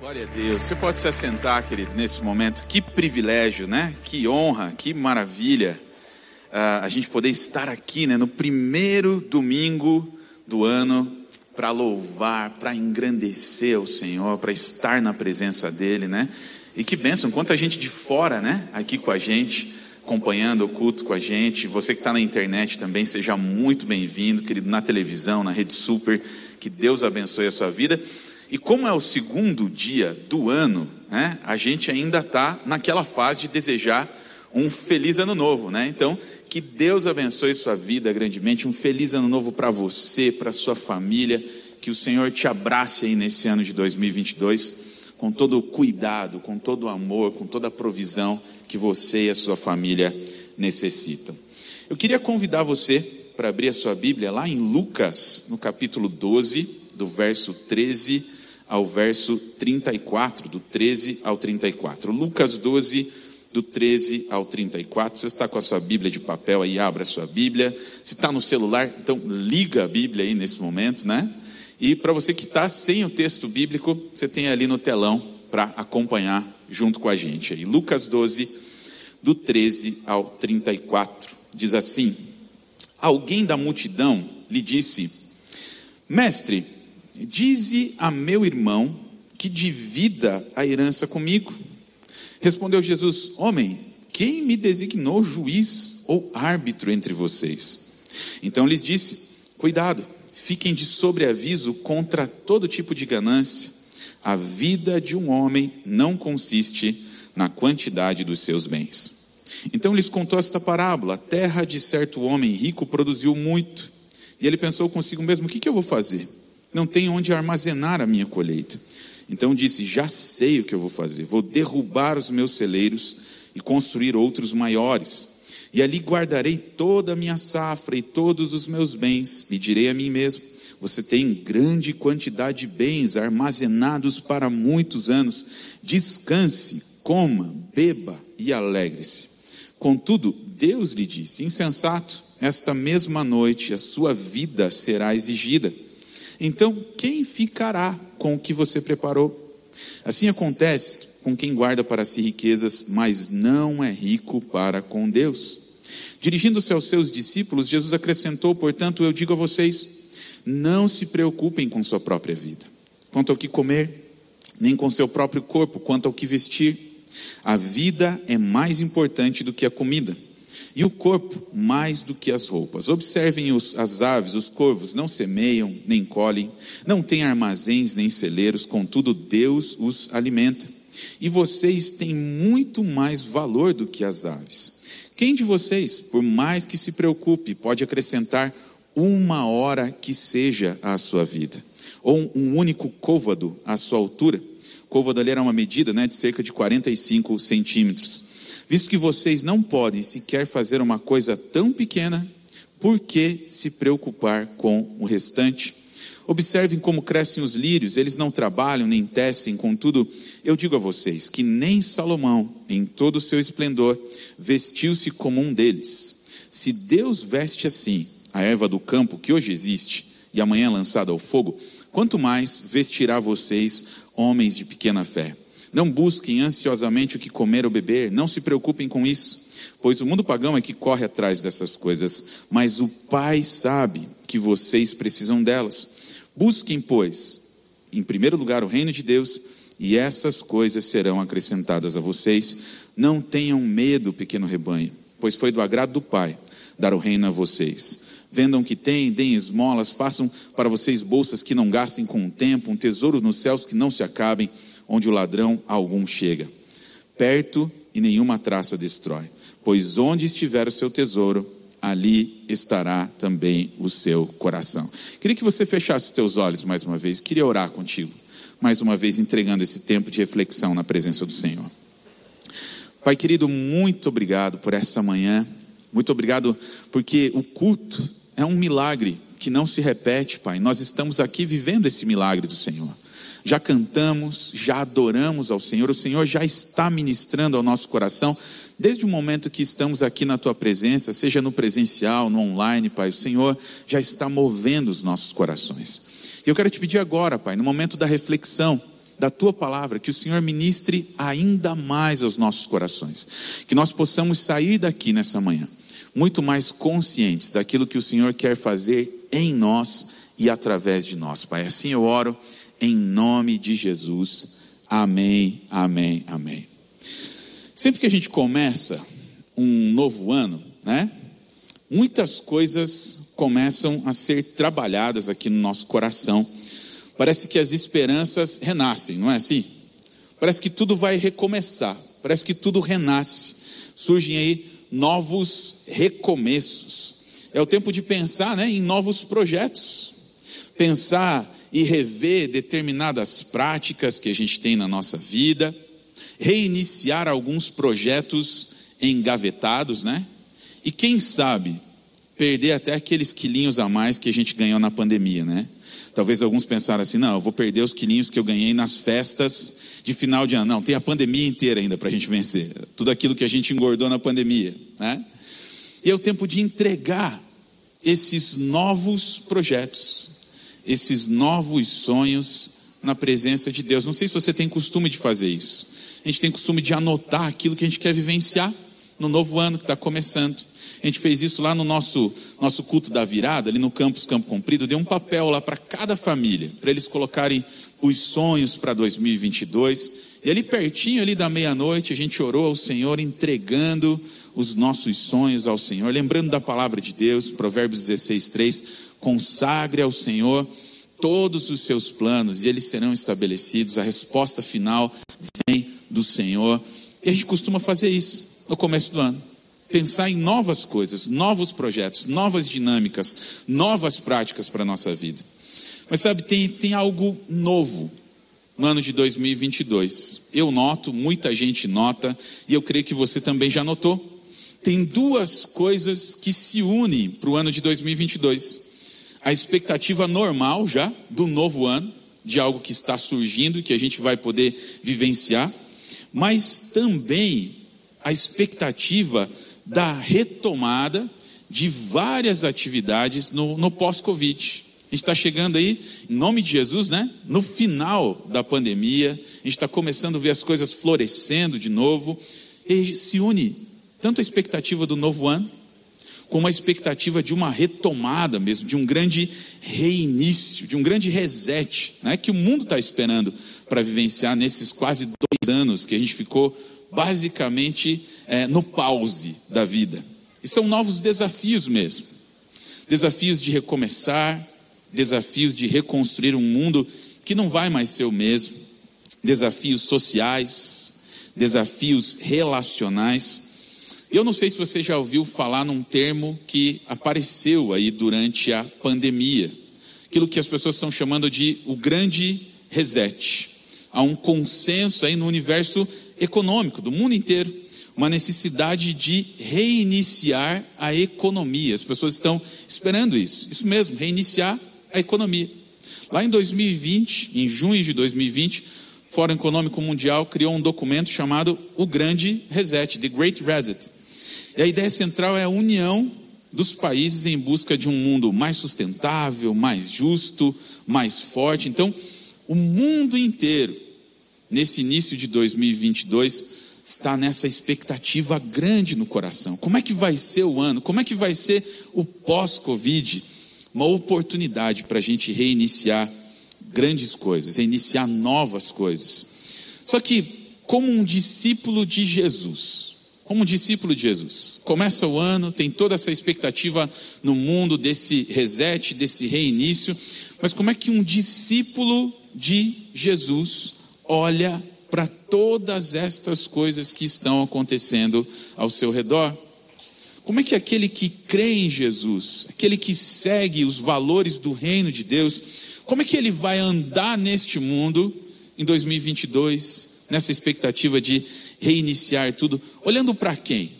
Glória a Deus. Você pode se assentar, querido, nesse momento. Que privilégio, né? Que honra, que maravilha. Uh, a gente poder estar aqui, né, no primeiro domingo do ano para louvar, para engrandecer o Senhor, para estar na presença dele, né? E que bênção, quanta gente de fora, né, aqui com a gente, acompanhando o culto com a gente. Você que está na internet também, seja muito bem-vindo, querido, na televisão, na Rede Super. Que Deus abençoe a sua vida. E como é o segundo dia do ano, né, a gente ainda está naquela fase de desejar um feliz ano novo, né? Então, que Deus abençoe sua vida grandemente, um feliz ano novo para você, para sua família, que o Senhor te abrace aí nesse ano de 2022 com todo o cuidado, com todo o amor, com toda a provisão que você e a sua família necessitam. Eu queria convidar você para abrir a sua Bíblia lá em Lucas, no capítulo 12, do verso 13 ao verso 34, do 13 ao 34. Lucas 12, do 13 ao 34. Você está com a sua Bíblia de papel aí, abra a sua Bíblia. Se está no celular, então liga a Bíblia aí nesse momento, né? E para você que está sem o texto bíblico, você tem ali no telão para acompanhar junto com a gente aí. Lucas 12, do 13 ao 34. Diz assim: Alguém da multidão lhe disse: Mestre, Dize a meu irmão que divida a herança comigo. Respondeu Jesus: Homem, quem me designou juiz ou árbitro entre vocês? Então lhes disse: Cuidado, fiquem de sobreaviso contra todo tipo de ganância. A vida de um homem não consiste na quantidade dos seus bens. Então lhes contou esta parábola: A terra de certo homem rico produziu muito. E ele pensou consigo mesmo: O que, que eu vou fazer? Não tenho onde armazenar a minha colheita. Então disse: Já sei o que eu vou fazer. Vou derrubar os meus celeiros e construir outros maiores. E ali guardarei toda a minha safra e todos os meus bens. E direi a mim mesmo: Você tem grande quantidade de bens armazenados para muitos anos. Descanse, coma, beba e alegre-se. Contudo, Deus lhe disse: Insensato, esta mesma noite a sua vida será exigida. Então, quem ficará com o que você preparou? Assim acontece com quem guarda para si riquezas, mas não é rico para com Deus. Dirigindo-se aos seus discípulos, Jesus acrescentou: Portanto, eu digo a vocês, não se preocupem com sua própria vida, quanto ao que comer, nem com seu próprio corpo, quanto ao que vestir. A vida é mais importante do que a comida e o corpo mais do que as roupas. Observem os, as aves, os corvos, não semeiam, nem colhem, não têm armazéns nem celeiros, contudo Deus os alimenta. E vocês têm muito mais valor do que as aves. Quem de vocês, por mais que se preocupe, pode acrescentar uma hora que seja à sua vida? Ou um único côvado à sua altura? Côvado ali era uma medida né, de cerca de 45 centímetros. Visto que vocês não podem sequer fazer uma coisa tão pequena, por que se preocupar com o restante? Observem como crescem os lírios, eles não trabalham nem tecem, contudo, eu digo a vocês que nem Salomão, em todo o seu esplendor, vestiu-se como um deles. Se Deus veste assim a erva do campo que hoje existe e amanhã é lançada ao fogo, quanto mais vestirá vocês, homens de pequena fé. Não busquem ansiosamente o que comer ou beber, não se preocupem com isso, pois o mundo pagão é que corre atrás dessas coisas, mas o Pai sabe que vocês precisam delas. Busquem, pois, em primeiro lugar o reino de Deus, e essas coisas serão acrescentadas a vocês. Não tenham medo, pequeno rebanho, pois foi do agrado do Pai dar o reino a vocês. Vendam o que têm, deem esmolas, façam para vocês bolsas que não gastem com o tempo, um tesouro nos céus que não se acabem onde o ladrão algum chega. Perto e nenhuma traça destrói. Pois onde estiver o seu tesouro, ali estará também o seu coração. Queria que você fechasse os teus olhos mais uma vez. Queria orar contigo. Mais uma vez, entregando esse tempo de reflexão na presença do Senhor. Pai querido, muito obrigado por essa manhã. Muito obrigado porque o culto é um milagre que não se repete, Pai. Nós estamos aqui vivendo esse milagre do Senhor já cantamos, já adoramos ao Senhor, o Senhor já está ministrando ao nosso coração, desde o momento que estamos aqui na tua presença, seja no presencial, no online, Pai, o Senhor já está movendo os nossos corações. E eu quero te pedir agora, Pai, no momento da reflexão, da tua palavra, que o Senhor ministre ainda mais aos nossos corações, que nós possamos sair daqui nessa manhã muito mais conscientes daquilo que o Senhor quer fazer em nós e através de nós, Pai. Assim eu oro em nome de Jesus. Amém, amém, amém. Sempre que a gente começa um novo ano, né? Muitas coisas começam a ser trabalhadas aqui no nosso coração. Parece que as esperanças renascem, não é assim? Parece que tudo vai recomeçar, parece que tudo renasce. Surgem aí novos recomeços. É o tempo de pensar né, em novos projetos, pensar e rever determinadas práticas que a gente tem na nossa vida, reiniciar alguns projetos engavetados, né? E quem sabe perder até aqueles quilinhos a mais que a gente ganhou na pandemia, né? Talvez alguns pensaram assim: não, eu vou perder os quilinhos que eu ganhei nas festas de final de ano. Não, tem a pandemia inteira ainda para a gente vencer. Tudo aquilo que a gente engordou na pandemia, né? E é o tempo de entregar esses novos projetos, esses novos sonhos na presença de Deus. Não sei se você tem costume de fazer isso. A gente tem costume de anotar aquilo que a gente quer vivenciar no novo ano que está começando. A gente fez isso lá no nosso, nosso culto da virada, ali no campus Campo Comprido, deu um papel lá para cada família, para eles colocarem os sonhos para 2022. E ali pertinho ali da meia-noite, a gente orou ao Senhor entregando os nossos sonhos ao Senhor, lembrando da palavra de Deus, Provérbios 16, 3, consagre ao Senhor todos os seus planos e eles serão estabelecidos. A resposta final vem do Senhor. E a gente costuma fazer isso no começo do ano. Pensar em novas coisas, novos projetos, novas dinâmicas, novas práticas para a nossa vida. Mas sabe, tem, tem algo novo no ano de 2022. Eu noto, muita gente nota, e eu creio que você também já notou. Tem duas coisas que se unem para o ano de 2022. A expectativa normal já do novo ano, de algo que está surgindo, que a gente vai poder vivenciar, mas também a expectativa da retomada de várias atividades no, no pós-Covid. A gente está chegando aí, em nome de Jesus, né? No final da pandemia, a gente está começando a ver as coisas florescendo de novo, e se une tanto a expectativa do novo ano, como a expectativa de uma retomada mesmo, de um grande reinício, de um grande reset, né? Que o mundo está esperando para vivenciar nesses quase dois anos que a gente ficou basicamente é, no pause da vida. E são novos desafios mesmo. Desafios de recomeçar, desafios de reconstruir um mundo que não vai mais ser o mesmo. Desafios sociais, desafios relacionais. Eu não sei se você já ouviu falar num termo que apareceu aí durante a pandemia, aquilo que as pessoas estão chamando de o grande reset. Há um consenso aí no universo econômico do mundo inteiro, uma necessidade de reiniciar a economia. As pessoas estão esperando isso. Isso mesmo, reiniciar a economia. Lá em 2020, em junho de 2020, o Fórum Econômico Mundial criou um documento chamado O Grande Reset, The Great Reset. E a ideia central é a união dos países em busca de um mundo mais sustentável, mais justo, mais forte. Então, o mundo inteiro nesse início de 2022, está nessa expectativa grande no coração. Como é que vai ser o ano? Como é que vai ser o pós-Covid? Uma oportunidade para a gente reiniciar grandes coisas, reiniciar novas coisas. Só que, como um discípulo de Jesus, como um discípulo de Jesus, começa o ano, tem toda essa expectativa no mundo desse reset, desse reinício, mas como é que um discípulo de Jesus olha para todas estas coisas que estão acontecendo ao seu redor. Como é que aquele que crê em Jesus, aquele que segue os valores do reino de Deus, como é que ele vai andar neste mundo em 2022, nessa expectativa de reiniciar tudo, olhando para quem?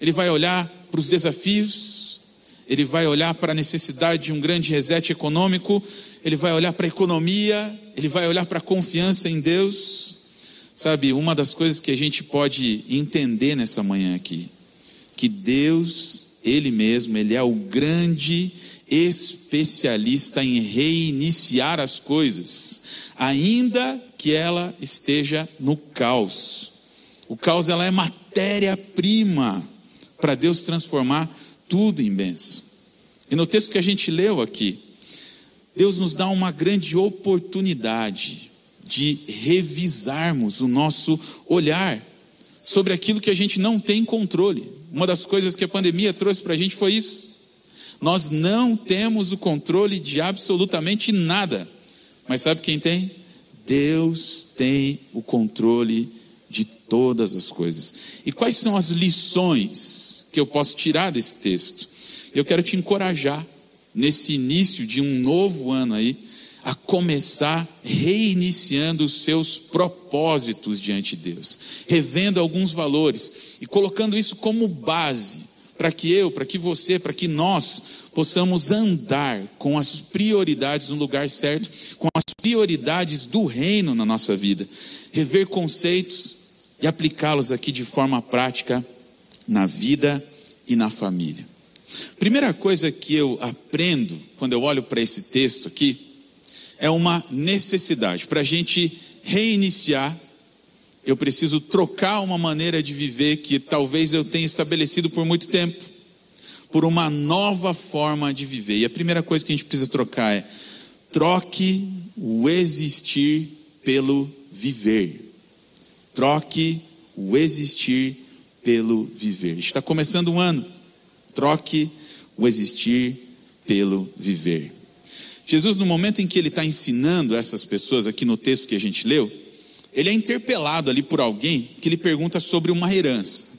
Ele vai olhar para os desafios, ele vai olhar para a necessidade de um grande reset econômico, ele vai olhar para a economia, ele vai olhar para a confiança em Deus. Sabe, uma das coisas que a gente pode entender nessa manhã aqui, que Deus, Ele mesmo, Ele é o grande especialista em reiniciar as coisas, ainda que ela esteja no caos. O caos ela é matéria-prima para Deus transformar tudo em bênção. E no texto que a gente leu aqui, Deus nos dá uma grande oportunidade de revisarmos o nosso olhar sobre aquilo que a gente não tem controle. Uma das coisas que a pandemia trouxe para a gente foi isso. Nós não temos o controle de absolutamente nada. Mas sabe quem tem? Deus tem o controle de todas as coisas. E quais são as lições que eu posso tirar desse texto? Eu quero te encorajar nesse início de um novo ano aí a começar reiniciando os seus propósitos diante de Deus, revendo alguns valores e colocando isso como base para que eu, para que você, para que nós possamos andar com as prioridades no lugar certo, com as prioridades do reino na nossa vida, rever conceitos e aplicá-los aqui de forma prática na vida e na família. Primeira coisa que eu aprendo quando eu olho para esse texto aqui é uma necessidade para a gente reiniciar. Eu preciso trocar uma maneira de viver que talvez eu tenha estabelecido por muito tempo por uma nova forma de viver. E a primeira coisa que a gente precisa trocar é: troque o existir pelo viver. Troque o existir pelo viver. Está começando um ano. Troque o existir pelo viver. Jesus, no momento em que ele está ensinando essas pessoas, aqui no texto que a gente leu, ele é interpelado ali por alguém que lhe pergunta sobre uma herança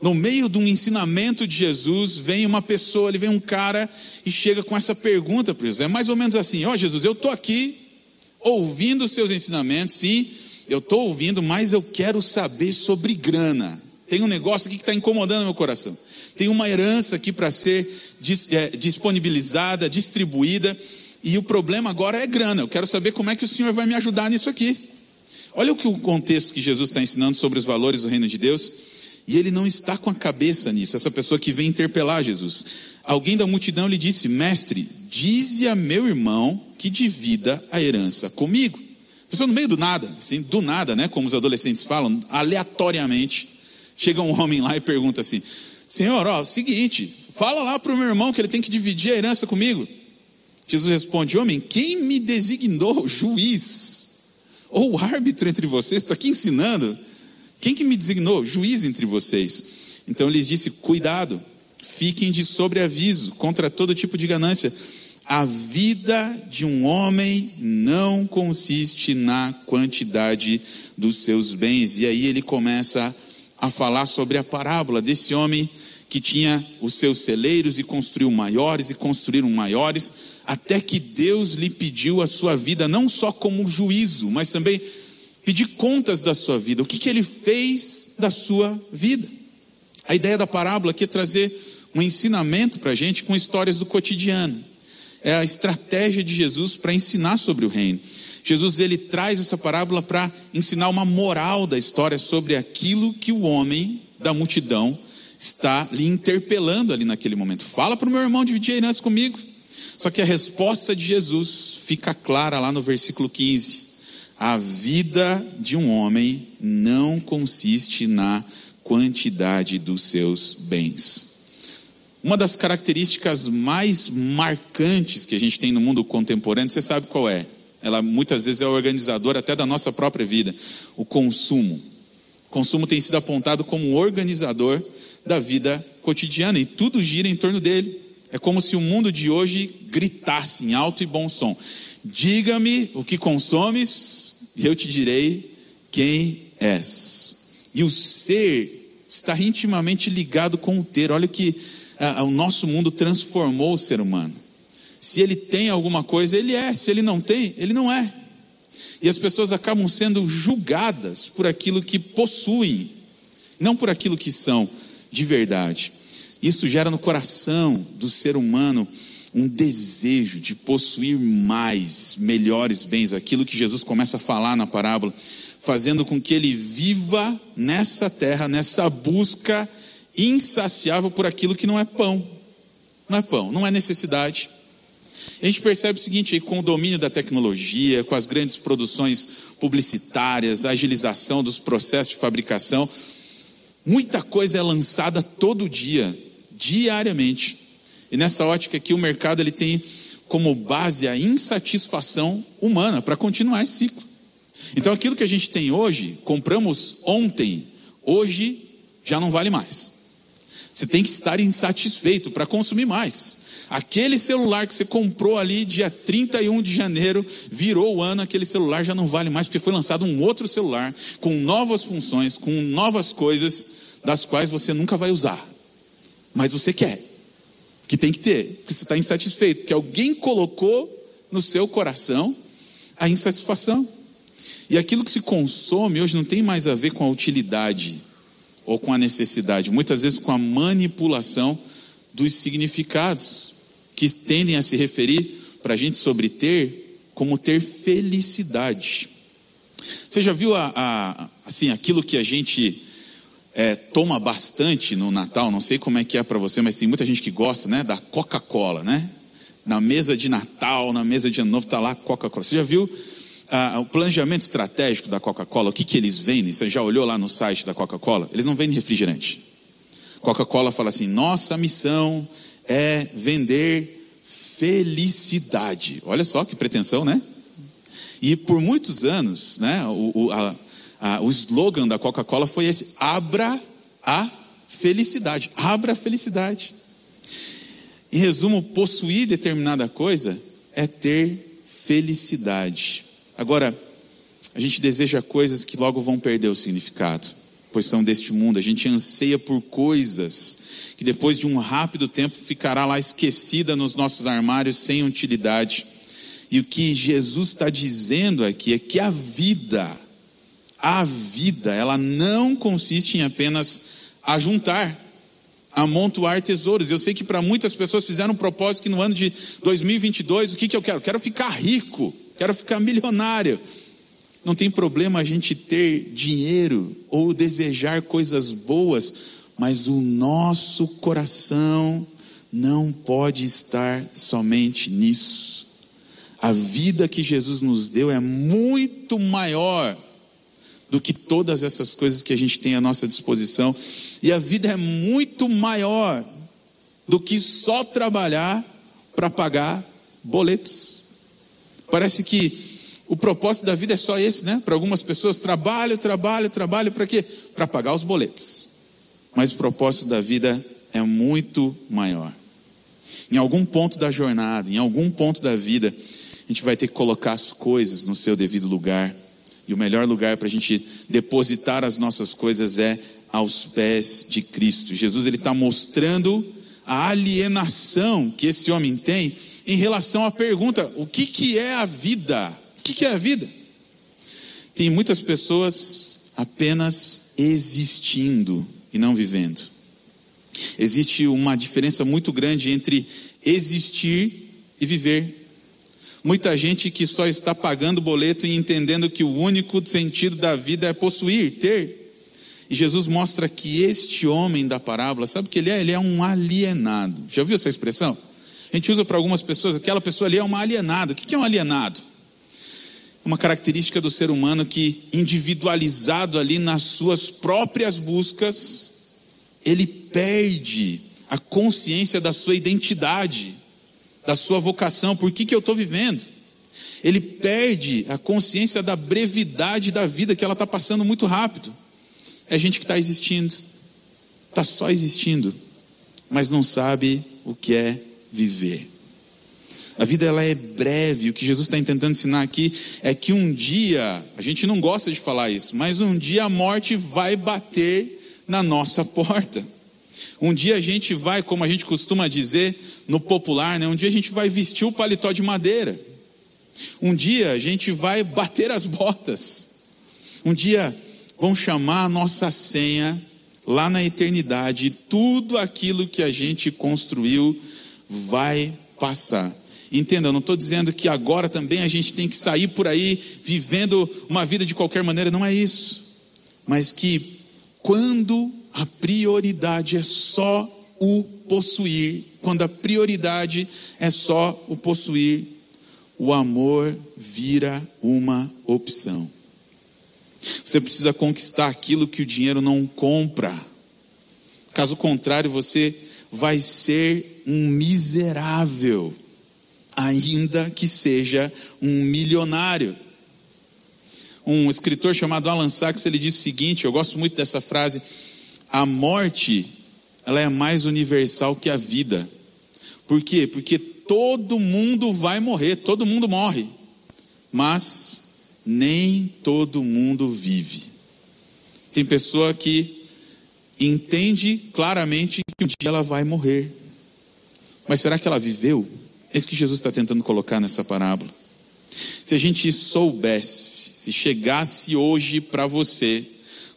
no meio de um ensinamento de Jesus, vem uma pessoa, ele vem um cara e chega com essa pergunta para Jesus. É mais ou menos assim: Ó oh, Jesus, eu estou aqui ouvindo os seus ensinamentos, sim, eu estou ouvindo, mas eu quero saber sobre grana. Tem um negócio aqui que está incomodando meu coração. Tem uma herança aqui para ser é, disponibilizada, distribuída, e o problema agora é grana. Eu quero saber como é que o Senhor vai me ajudar nisso aqui. Olha o que o contexto que Jesus está ensinando sobre os valores do reino de Deus. E ele não está com a cabeça nisso, essa pessoa que vem interpelar Jesus. Alguém da multidão lhe disse: Mestre, dize a meu irmão que divida a herança comigo. Pessoa no meio do nada, assim, do nada, né? Como os adolescentes falam, aleatoriamente, chega um homem lá e pergunta assim: Senhor, ó, seguinte, fala lá para o meu irmão que ele tem que dividir a herança comigo. Jesus responde: Homem, quem me designou juiz ou árbitro entre vocês? Estou aqui ensinando. Quem que me designou? Juiz entre vocês. Então lhes disse: Cuidado, fiquem de sobreaviso contra todo tipo de ganância. A vida de um homem não consiste na quantidade dos seus bens. E aí ele começa a falar sobre a parábola desse homem que tinha os seus celeiros e construiu maiores e construíram maiores, até que Deus lhe pediu a sua vida não só como juízo, mas também pedir contas da sua vida, o que, que ele fez da sua vida. A ideia da parábola aqui é trazer um ensinamento para a gente com histórias do cotidiano. É a estratégia de Jesus para ensinar sobre o reino. Jesus ele traz essa parábola para ensinar uma moral da história sobre aquilo que o homem da multidão está lhe interpelando ali naquele momento. Fala para o meu irmão dividir a herança comigo. Só que a resposta de Jesus fica clara lá no versículo 15. A vida de um homem não consiste na quantidade dos seus bens. Uma das características mais marcantes que a gente tem no mundo contemporâneo, você sabe qual é? Ela muitas vezes é organizadora até da nossa própria vida: o consumo. O consumo tem sido apontado como organizador da vida cotidiana e tudo gira em torno dele. É como se o mundo de hoje gritasse em alto e bom som: Diga-me o que consomes, e eu te direi quem és. E o ser está intimamente ligado com o ter. Olha que ah, o nosso mundo transformou o ser humano. Se ele tem alguma coisa, ele é. Se ele não tem, ele não é. E as pessoas acabam sendo julgadas por aquilo que possuem, não por aquilo que são de verdade. Isso gera no coração do ser humano um desejo de possuir mais, melhores bens, aquilo que Jesus começa a falar na parábola, fazendo com que ele viva nessa terra, nessa busca insaciável por aquilo que não é pão. não é pão, não é necessidade. A gente percebe o seguinte, com o domínio da tecnologia, com as grandes produções publicitárias, a agilização dos processos de fabricação, muita coisa é lançada todo dia, diariamente. E nessa ótica aqui o mercado ele tem como base a insatisfação humana para continuar esse ciclo. Então aquilo que a gente tem hoje, compramos ontem, hoje já não vale mais. Você tem que estar insatisfeito para consumir mais. Aquele celular que você comprou ali dia 31 de janeiro, virou o ano, aquele celular já não vale mais, porque foi lançado um outro celular, com novas funções, com novas coisas, das quais você nunca vai usar. Mas você quer. Que tem que ter, porque você está insatisfeito, que alguém colocou no seu coração a insatisfação. E aquilo que se consome hoje não tem mais a ver com a utilidade ou com a necessidade, muitas vezes com a manipulação dos significados que tendem a se referir para a gente sobre ter, como ter felicidade. Você já viu a, a assim, aquilo que a gente é, toma bastante no Natal? Não sei como é que é para você, mas tem muita gente que gosta, né? Da Coca-Cola, né? Na mesa de Natal, na mesa de Ano Novo, está lá Coca-Cola. Você já viu ah, o planejamento estratégico da Coca-Cola? O que, que eles vendem? Você já olhou lá no site da Coca-Cola? Eles não vendem refrigerante. Coca-Cola fala assim: nossa missão é vender felicidade. Olha só que pretensão, né? E por muitos anos, né, o, o, a, a, o slogan da Coca-Cola foi esse: abra a felicidade. Abra a felicidade. Em resumo, possuir determinada coisa é ter felicidade. Agora, a gente deseja coisas que logo vão perder o significado, pois são deste mundo. A gente anseia por coisas que depois de um rápido tempo ficará lá esquecida nos nossos armários sem utilidade. E o que Jesus está dizendo aqui é que a vida, a vida, ela não consiste em apenas ajuntar, amontoar tesouros. Eu sei que para muitas pessoas fizeram um propósito que no ano de 2022, o que, que eu quero? Quero ficar rico, quero ficar milionário. Não tem problema a gente ter dinheiro ou desejar coisas boas, mas o nosso coração não pode estar somente nisso. A vida que Jesus nos deu é muito maior do que todas essas coisas que a gente tem à nossa disposição, e a vida é muito maior do que só trabalhar para pagar boletos. Parece que o propósito da vida é só esse, né? Para algumas pessoas, trabalho, trabalho, trabalho, para quê? Para pagar os boletos. Mas o propósito da vida é muito maior. Em algum ponto da jornada, em algum ponto da vida, a gente vai ter que colocar as coisas no seu devido lugar. E o melhor lugar para a gente depositar as nossas coisas é aos pés de Cristo. Jesus ele está mostrando a alienação que esse homem tem em relação à pergunta: o que, que é a vida? O que, que é a vida? Tem muitas pessoas apenas existindo e não vivendo. Existe uma diferença muito grande entre existir e viver. Muita gente que só está pagando boleto e entendendo que o único sentido da vida é possuir, ter. E Jesus mostra que este homem da parábola, sabe o que ele é? Ele é um alienado. Já ouviu essa expressão? A gente usa para algumas pessoas, aquela pessoa ali é uma alienada. O que é um alienado? Uma característica do ser humano que, individualizado ali nas suas próprias buscas, ele perde a consciência da sua identidade, da sua vocação, por que, que eu estou vivendo. Ele perde a consciência da brevidade da vida, que ela está passando muito rápido. É gente que está existindo, está só existindo, mas não sabe o que é viver. A vida ela é breve. O que Jesus está tentando ensinar aqui é que um dia, a gente não gosta de falar isso, mas um dia a morte vai bater na nossa porta. Um dia a gente vai, como a gente costuma dizer no popular, né? um dia a gente vai vestir o paletó de madeira. Um dia a gente vai bater as botas. Um dia vão chamar a nossa senha lá na eternidade. Tudo aquilo que a gente construiu vai passar. Entenda, eu não estou dizendo que agora também a gente tem que sair por aí vivendo uma vida de qualquer maneira, não é isso. Mas que quando a prioridade é só o possuir, quando a prioridade é só o possuir, o amor vira uma opção. Você precisa conquistar aquilo que o dinheiro não compra. Caso contrário, você vai ser um miserável, ainda que seja um milionário. Um escritor chamado Alan Sachs, ele diz o seguinte, eu gosto muito dessa frase: a morte, ela é mais universal que a vida. Por quê? Porque todo mundo vai morrer, todo mundo morre. Mas nem todo mundo vive. Tem pessoa que entende claramente que um dia ela vai morrer. Mas será que ela viveu? É isso que Jesus está tentando colocar nessa parábola. Se a gente soubesse, se chegasse hoje para você,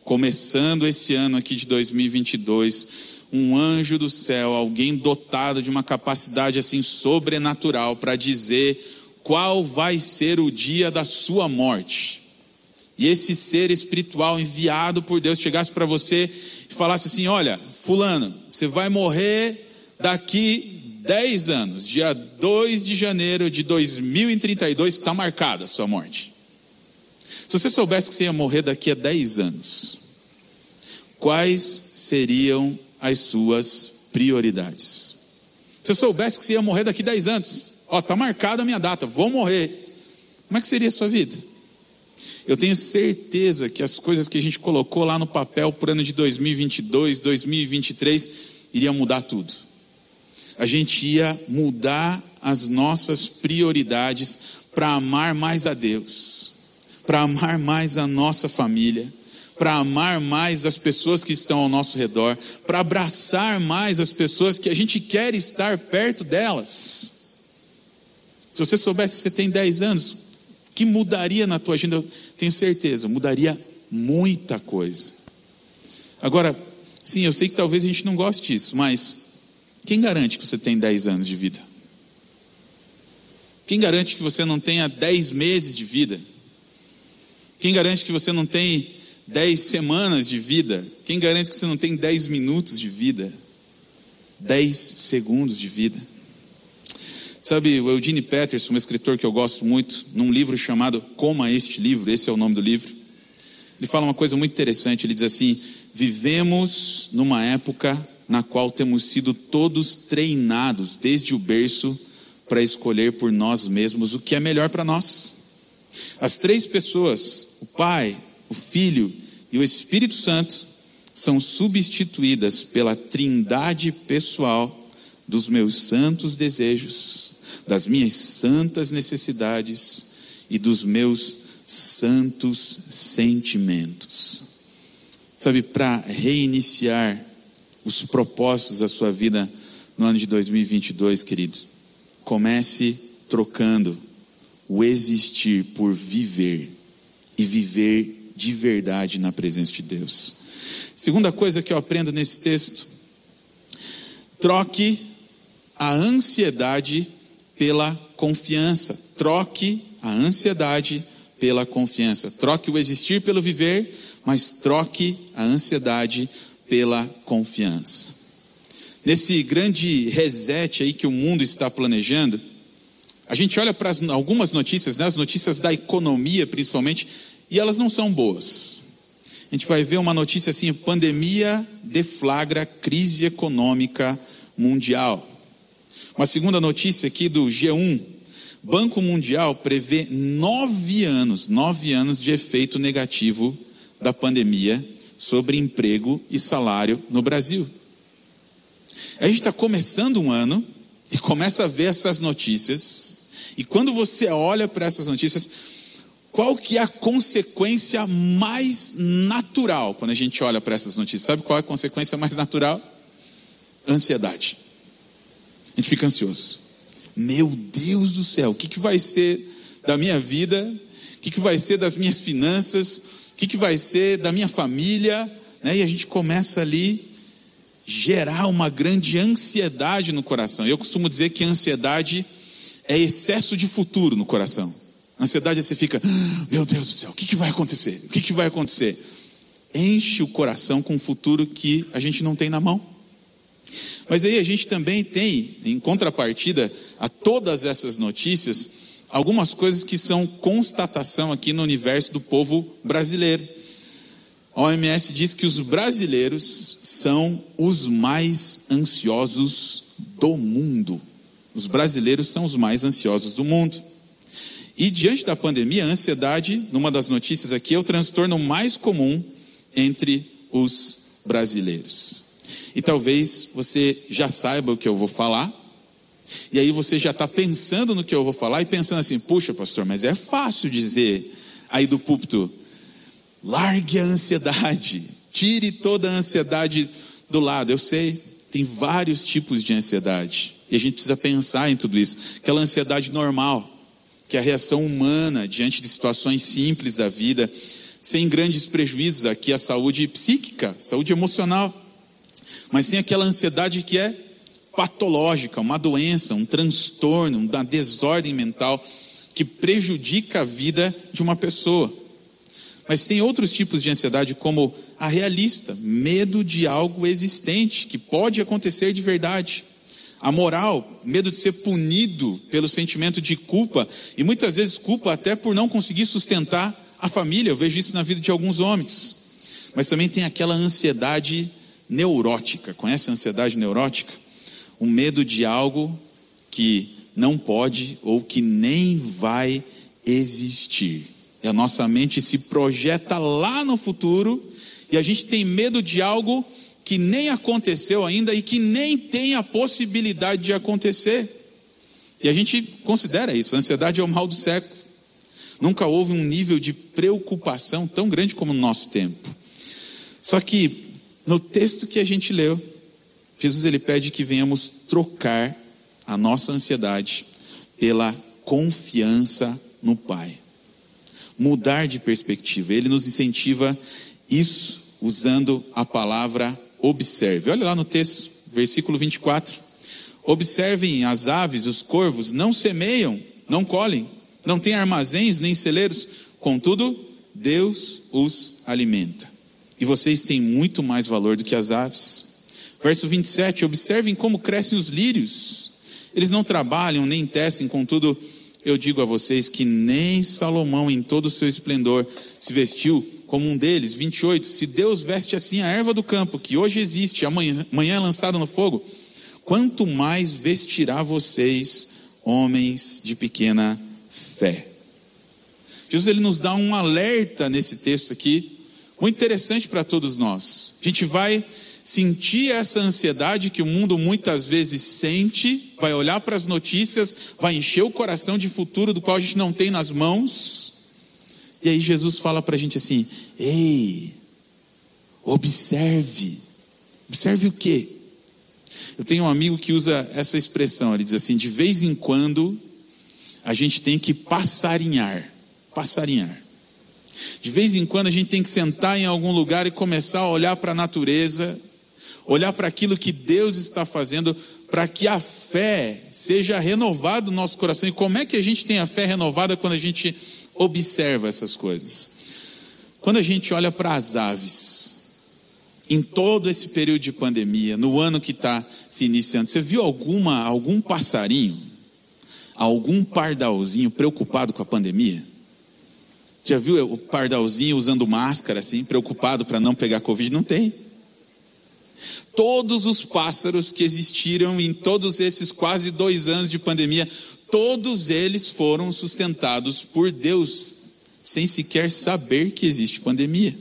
começando esse ano aqui de 2022, um anjo do céu, alguém dotado de uma capacidade assim sobrenatural para dizer qual vai ser o dia da sua morte. E esse ser espiritual enviado por Deus chegasse para você e falasse assim: Olha, Fulano, você vai morrer daqui 10 anos, dia 2 de janeiro de 2032, está marcada a sua morte. Se você soubesse que você ia morrer daqui a 10 anos, quais seriam as suas prioridades? Se você soubesse que você ia morrer daqui a 10 anos, Ó, tá marcada a minha data, vou morrer. Como é que seria a sua vida? Eu tenho certeza que as coisas que a gente colocou lá no papel para o ano de 2022, 2023, iriam mudar tudo. A gente ia mudar as nossas prioridades para amar mais a Deus, para amar mais a nossa família, para amar mais as pessoas que estão ao nosso redor, para abraçar mais as pessoas que a gente quer estar perto delas. Se você soubesse que você tem 10 anos, que mudaria na tua agenda? Eu tenho certeza, mudaria muita coisa. Agora, sim, eu sei que talvez a gente não goste disso, mas quem garante que você tem 10 anos de vida? Quem garante que você não tenha 10 meses de vida? Quem garante que você não tem 10 semanas de vida? Quem garante que você não tem 10 minutos de vida? 10 segundos de vida? Sabe, o Eugene Peterson, um escritor que eu gosto muito, num livro chamado Coma Este Livro, esse é o nome do livro, ele fala uma coisa muito interessante. Ele diz assim: Vivemos numa época na qual temos sido todos treinados desde o berço para escolher por nós mesmos o que é melhor para nós. As três pessoas, o Pai, o Filho e o Espírito Santo, são substituídas pela trindade pessoal dos meus santos desejos das minhas santas necessidades e dos meus santos sentimentos. Sabe, para reiniciar os propósitos da sua vida no ano de 2022, querido, comece trocando o existir por viver e viver de verdade na presença de Deus. Segunda coisa que eu aprendo nesse texto, troque a ansiedade pela confiança. Troque a ansiedade pela confiança. Troque o existir pelo viver, mas troque a ansiedade pela confiança. Nesse grande reset aí que o mundo está planejando, a gente olha para as, algumas notícias, né, as notícias da economia principalmente, e elas não são boas. A gente vai ver uma notícia assim: pandemia deflagra crise econômica mundial. Uma segunda notícia aqui do G1. Banco Mundial prevê nove anos, nove anos de efeito negativo da pandemia sobre emprego e salário no Brasil. A gente está começando um ano e começa a ver essas notícias, e quando você olha para essas notícias, qual que é a consequência mais natural quando a gente olha para essas notícias? Sabe qual é a consequência mais natural? Ansiedade a gente fica ansioso. Meu Deus do céu, o que, que vai ser da minha vida? O que, que vai ser das minhas finanças? Que, que vai ser da minha família? Né? E a gente começa ali gerar uma grande ansiedade no coração. Eu costumo dizer que ansiedade é excesso de futuro no coração. Ansiedade você fica, ah, meu Deus do céu, o que, que vai acontecer? O que, que vai acontecer? Enche o coração com um futuro que a gente não tem na mão. Mas aí a gente também tem, em contrapartida a todas essas notícias, algumas coisas que são constatação aqui no universo do povo brasileiro. A OMS diz que os brasileiros são os mais ansiosos do mundo. Os brasileiros são os mais ansiosos do mundo. E diante da pandemia, a ansiedade, numa das notícias aqui, é o transtorno mais comum entre os brasileiros. E talvez você já saiba o que eu vou falar, e aí você já está pensando no que eu vou falar e pensando assim: puxa, pastor, mas é fácil dizer aí do púlpito, largue a ansiedade, tire toda a ansiedade do lado. Eu sei, tem vários tipos de ansiedade, e a gente precisa pensar em tudo isso. Aquela ansiedade normal, que é a reação humana diante de situações simples da vida, sem grandes prejuízos aqui à saúde psíquica, saúde emocional. Mas tem aquela ansiedade que é patológica, uma doença, um transtorno, uma desordem mental que prejudica a vida de uma pessoa. Mas tem outros tipos de ansiedade, como a realista, medo de algo existente, que pode acontecer de verdade. A moral, medo de ser punido pelo sentimento de culpa, e muitas vezes culpa até por não conseguir sustentar a família. Eu vejo isso na vida de alguns homens. Mas também tem aquela ansiedade neurótica. Conhece a ansiedade neurótica? O medo de algo que não pode ou que nem vai existir. E a nossa mente se projeta lá no futuro e a gente tem medo de algo que nem aconteceu ainda e que nem tem a possibilidade de acontecer. E a gente considera isso. A ansiedade é o mal do século. Nunca houve um nível de preocupação tão grande como no nosso tempo. Só que no texto que a gente leu, Jesus ele pede que venhamos trocar a nossa ansiedade pela confiança no Pai. Mudar de perspectiva. Ele nos incentiva isso usando a palavra observe. Olha lá no texto, versículo 24. Observem as aves, os corvos, não semeiam, não colhem, não têm armazéns nem celeiros, contudo, Deus os alimenta. E vocês têm muito mais valor do que as aves. Verso 27, observem como crescem os lírios. Eles não trabalham nem tecem, contudo, eu digo a vocês que nem Salomão, em todo o seu esplendor, se vestiu como um deles. 28, se Deus veste assim a erva do campo, que hoje existe, amanhã, amanhã é lançada no fogo, quanto mais vestirá vocês, homens de pequena fé. Jesus ele nos dá um alerta nesse texto aqui, muito interessante para todos nós. A gente vai sentir essa ansiedade que o mundo muitas vezes sente, vai olhar para as notícias, vai encher o coração de futuro do qual a gente não tem nas mãos. E aí Jesus fala para a gente assim: ei, observe. Observe o quê? Eu tenho um amigo que usa essa expressão, ele diz assim: de vez em quando a gente tem que passarinhar. Passarinhar. De vez em quando a gente tem que sentar em algum lugar e começar a olhar para a natureza, olhar para aquilo que Deus está fazendo, para que a fé seja renovada no nosso coração. E como é que a gente tem a fé renovada quando a gente observa essas coisas? Quando a gente olha para as aves, em todo esse período de pandemia, no ano que está se iniciando, você viu alguma, algum passarinho, algum pardalzinho preocupado com a pandemia? Já viu o pardalzinho usando máscara assim, preocupado para não pegar Covid? Não tem. Todos os pássaros que existiram em todos esses quase dois anos de pandemia, todos eles foram sustentados por Deus, sem sequer saber que existe pandemia.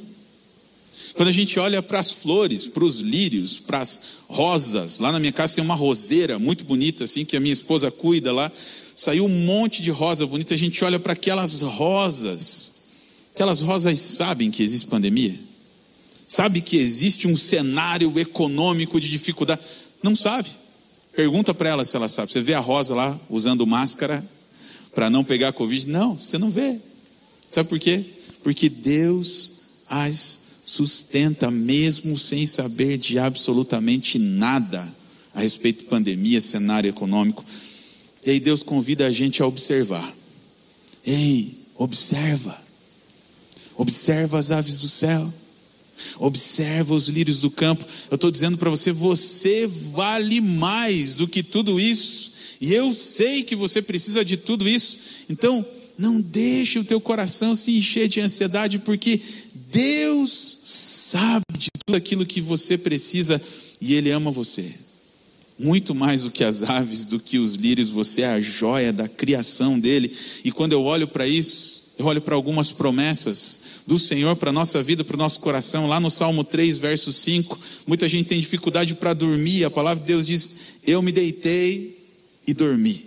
Quando a gente olha para as flores, para os lírios, para as rosas, lá na minha casa tem uma roseira muito bonita, assim, que a minha esposa cuida lá. Saiu um monte de rosa bonita, a gente olha para aquelas rosas Aquelas rosas sabem que existe pandemia? Sabe que existe um cenário econômico de dificuldade? Não sabe. Pergunta para ela se ela sabe. Você vê a rosa lá usando máscara para não pegar Covid? Não, você não vê. Sabe por quê? Porque Deus as sustenta mesmo sem saber de absolutamente nada a respeito de pandemia, cenário econômico. E aí Deus convida a gente a observar. Ei, observa. Observa as aves do céu. Observa os lírios do campo. Eu estou dizendo para você, você vale mais do que tudo isso. E eu sei que você precisa de tudo isso. Então, não deixe o teu coração se encher de ansiedade, porque Deus sabe de tudo aquilo que você precisa e Ele ama você. Muito mais do que as aves, do que os lírios, você é a joia da criação dele. E quando eu olho para isso, eu olho para algumas promessas do Senhor para a nossa vida, para o nosso coração, lá no Salmo 3, verso 5. Muita gente tem dificuldade para dormir, a palavra de Deus diz: Eu me deitei e dormi,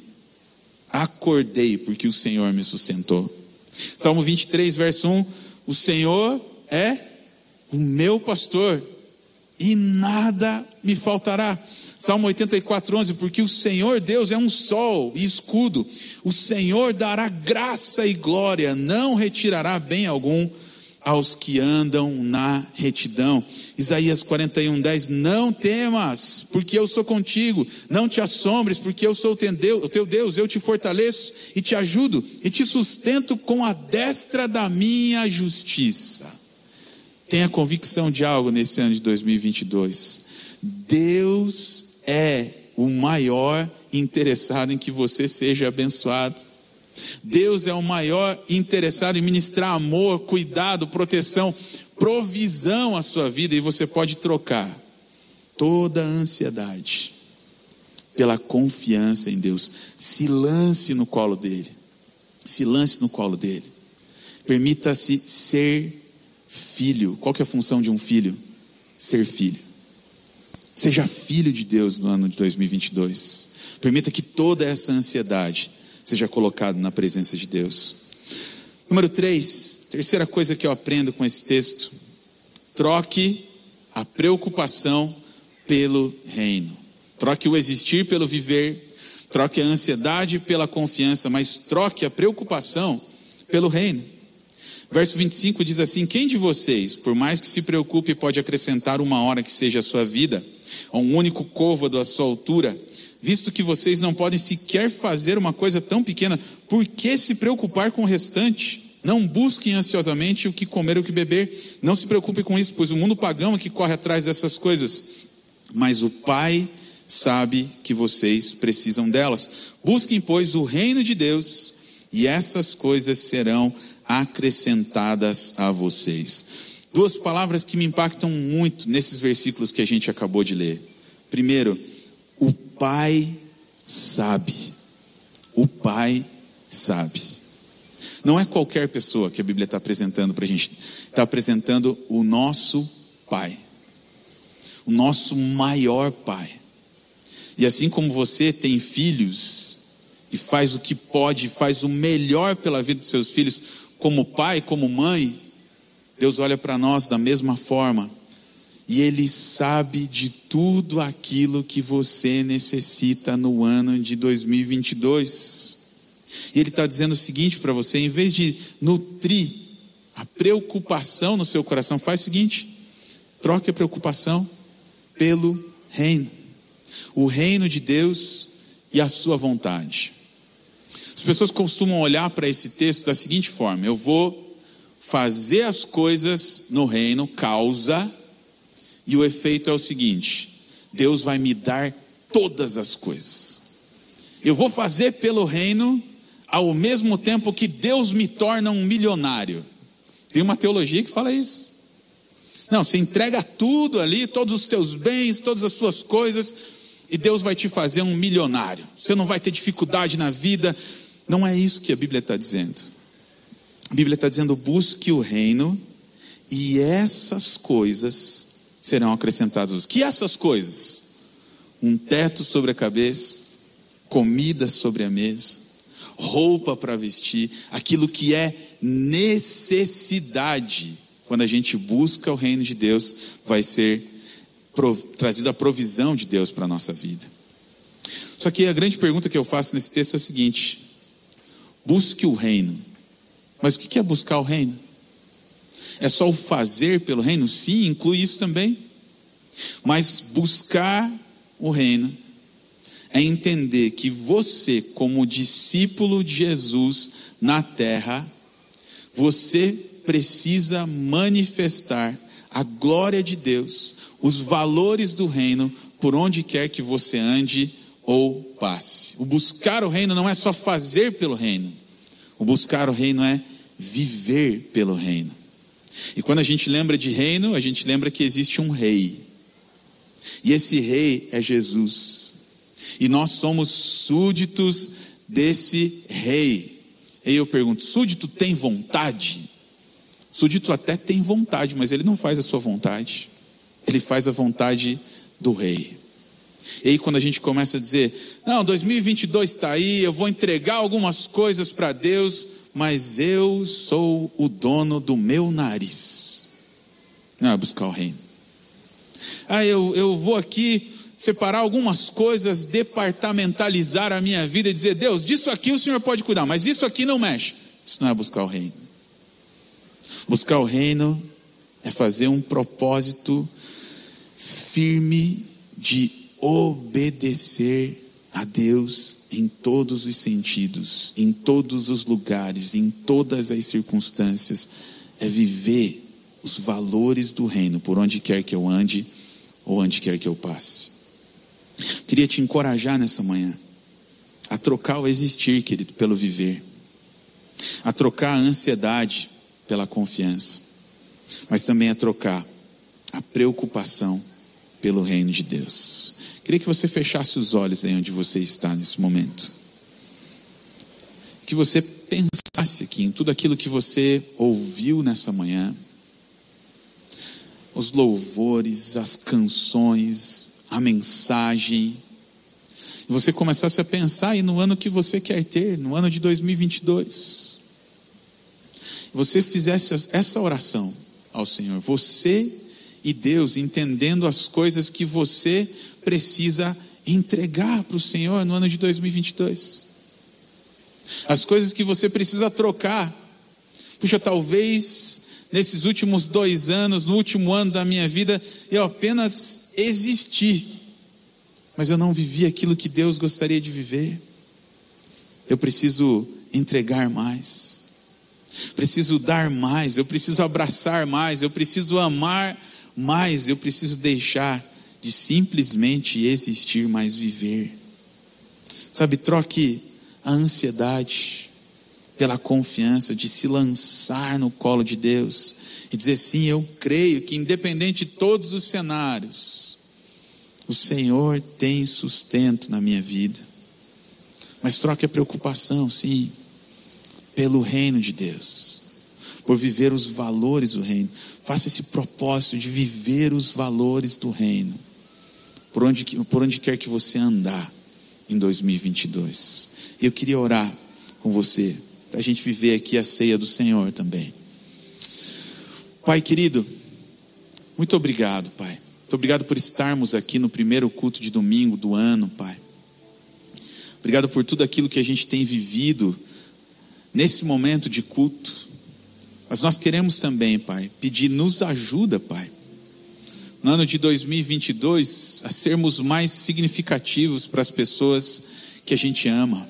acordei, porque o Senhor me sustentou. Salmo 23, verso 1: O Senhor é o meu pastor, e nada me faltará. Salmo 84, 11: Porque o Senhor Deus é um sol e escudo, o Senhor dará graça e glória, não retirará bem algum aos que andam na retidão. Isaías 41, 10: Não temas, porque eu sou contigo, não te assombres, porque eu sou o teu Deus, eu te fortaleço e te ajudo e te sustento com a destra da minha justiça. Tenha convicção de algo nesse ano de 2022. Deus é o maior interessado em que você seja abençoado. Deus é o maior interessado em ministrar amor, cuidado, proteção, provisão à sua vida e você pode trocar toda a ansiedade pela confiança em Deus. Se lance no colo dele. Se lance no colo dele. Permita-se ser filho. Qual que é a função de um filho? Ser filho. Seja filho de Deus no ano de 2022. Permita que toda essa ansiedade seja colocada na presença de Deus. Número 3, terceira coisa que eu aprendo com esse texto: troque a preocupação pelo reino. Troque o existir pelo viver, troque a ansiedade pela confiança, mas troque a preocupação pelo reino. Verso 25 diz assim: Quem de vocês, por mais que se preocupe, pode acrescentar uma hora que seja a sua vida, a um único côvado à sua altura? Visto que vocês não podem sequer fazer uma coisa tão pequena, por que se preocupar com o restante? Não busquem ansiosamente o que comer ou o que beber. Não se preocupem com isso, pois o mundo pagão é que corre atrás dessas coisas. Mas o Pai sabe que vocês precisam delas. Busquem, pois, o reino de Deus, e essas coisas serão acrescentadas a vocês. Duas palavras que me impactam muito nesses versículos que a gente acabou de ler. Primeiro, o Pai sabe. O Pai sabe. Não é qualquer pessoa que a Bíblia está apresentando para a gente, está apresentando o nosso Pai, o nosso maior Pai. E assim como você tem filhos e faz o que pode, faz o melhor pela vida dos seus filhos, como pai, como mãe, Deus olha para nós da mesma forma. E Ele sabe de tudo aquilo que você necessita no ano de 2022. E Ele está dizendo o seguinte para você: em vez de nutrir a preocupação no seu coração, faz o seguinte: troque a preocupação pelo reino, o reino de Deus e a sua vontade. As pessoas costumam olhar para esse texto da seguinte forma: eu vou fazer as coisas no reino, causa, e o efeito é o seguinte: Deus vai me dar todas as coisas. Eu vou fazer pelo reino ao mesmo tempo que Deus me torna um milionário. Tem uma teologia que fala isso. Não, você entrega tudo ali, todos os teus bens, todas as suas coisas, e Deus vai te fazer um milionário. Você não vai ter dificuldade na vida, não é isso que a Bíblia está dizendo. A Bíblia está dizendo: busque o reino e essas coisas serão acrescentadas. Que essas coisas? Um teto sobre a cabeça, comida sobre a mesa, roupa para vestir, aquilo que é necessidade. Quando a gente busca o reino de Deus, vai ser trazido a provisão de Deus para a nossa vida. Só que a grande pergunta que eu faço nesse texto é o seguinte: Busque o reino. Mas o que é buscar o reino? É só o fazer pelo reino? Sim, inclui isso também. Mas buscar o reino é entender que você, como discípulo de Jesus na terra, você precisa manifestar a glória de Deus, os valores do reino, por onde quer que você ande ou passe. O buscar o reino não é só fazer pelo reino, o buscar o reino é viver pelo reino. E quando a gente lembra de reino, a gente lembra que existe um rei. E esse rei é Jesus. E nós somos súditos desse rei. E eu pergunto: súdito tem vontade? Súdito até tem vontade, mas ele não faz a sua vontade. Ele faz a vontade do rei. E aí, quando a gente começa a dizer: Não, 2022 está aí, eu vou entregar algumas coisas para Deus, mas eu sou o dono do meu nariz. Não é buscar o reino. Ah, eu, eu vou aqui separar algumas coisas, departamentalizar a minha vida e dizer: Deus, disso aqui o Senhor pode cuidar, mas isso aqui não mexe. Isso não é buscar o reino. Buscar o reino é fazer um propósito firme de obedecer a Deus em todos os sentidos, em todos os lugares, em todas as circunstâncias, é viver os valores do reino por onde quer que eu ande ou onde quer que eu passe. Queria te encorajar nessa manhã a trocar o existir, querido, pelo viver, a trocar a ansiedade pela confiança, mas também a trocar a preocupação pelo reino de Deus. Queria que você fechasse os olhos aí onde você está nesse momento. Que você pensasse aqui em tudo aquilo que você ouviu nessa manhã. Os louvores, as canções, a mensagem. E você começasse a pensar aí no ano que você quer ter, no ano de 2022. Você fizesse essa oração ao Senhor. Você e Deus entendendo as coisas que você precisa entregar para o Senhor no ano de 2022. As coisas que você precisa trocar. Puxa, talvez nesses últimos dois anos, no último ano da minha vida, eu apenas existi, mas eu não vivi aquilo que Deus gostaria de viver. Eu preciso entregar mais, preciso dar mais, eu preciso abraçar mais, eu preciso amar mais, eu preciso deixar de simplesmente existir, mas viver. Sabe, troque a ansiedade pela confiança de se lançar no colo de Deus e dizer sim, eu creio que independente de todos os cenários, o Senhor tem sustento na minha vida. Mas troque a preocupação, sim, pelo reino de Deus, por viver os valores do reino. Faça esse propósito de viver os valores do reino por onde, por onde quer que você andar em 2022. Eu queria orar com você, para a gente viver aqui a ceia do Senhor também. Pai querido, muito obrigado, Pai. Muito obrigado por estarmos aqui no primeiro culto de domingo do ano, Pai. Obrigado por tudo aquilo que a gente tem vivido nesse momento de culto. Mas nós queremos também, Pai, pedir nos ajuda, Pai no ano de 2022 a sermos mais significativos para as pessoas que a gente ama.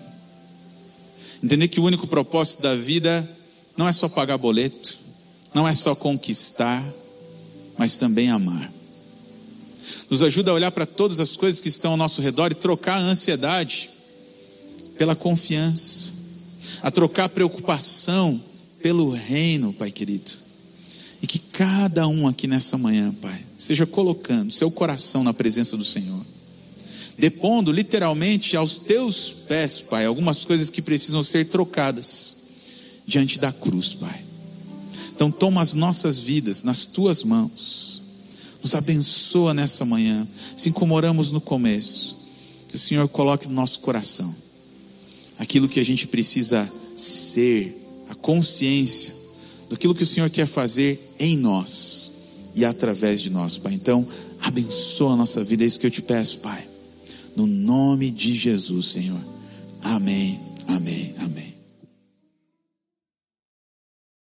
Entender que o único propósito da vida não é só pagar boleto, não é só conquistar, mas também amar. Nos ajuda a olhar para todas as coisas que estão ao nosso redor e trocar a ansiedade pela confiança, a trocar a preocupação pelo reino, Pai querido e que cada um aqui nessa manhã, Pai, seja colocando seu coração na presença do Senhor. Depondo literalmente aos teus pés, Pai, algumas coisas que precisam ser trocadas diante da cruz, Pai. Então toma as nossas vidas nas tuas mãos. Nos abençoa nessa manhã, assim como oramos no começo. Que o Senhor coloque no nosso coração aquilo que a gente precisa ser, a consciência daquilo que o Senhor quer fazer em nós e através de nós, Pai. Então, abençoa a nossa vida, é isso que eu te peço, Pai. No nome de Jesus, Senhor. Amém, amém, amém.